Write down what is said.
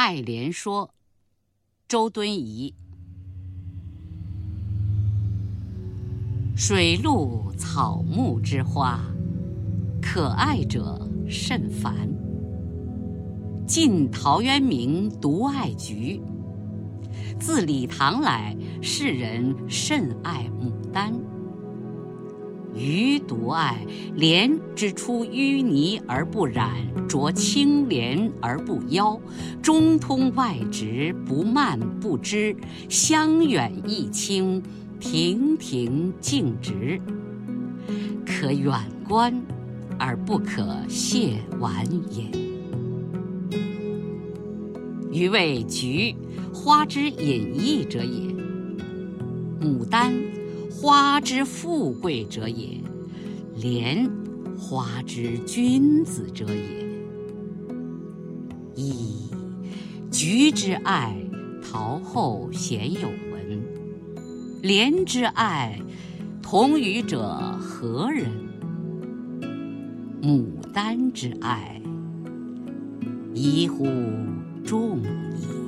爱莲说，周敦颐。水陆草木之花，可爱者甚蕃。晋陶渊明独爱菊。自李唐来，世人甚爱牡丹。余独爱莲之出淤泥而不染，濯清涟而不妖，中通外直，不蔓不枝，香远益清，亭亭净植。可远观，而不可亵玩也。余谓菊，花之隐逸者也；牡丹。花之富贵者也，莲花之君子者也。噫！菊之爱，陶后鲜有闻；莲之爱，同予者何人？牡丹之爱，宜乎众矣。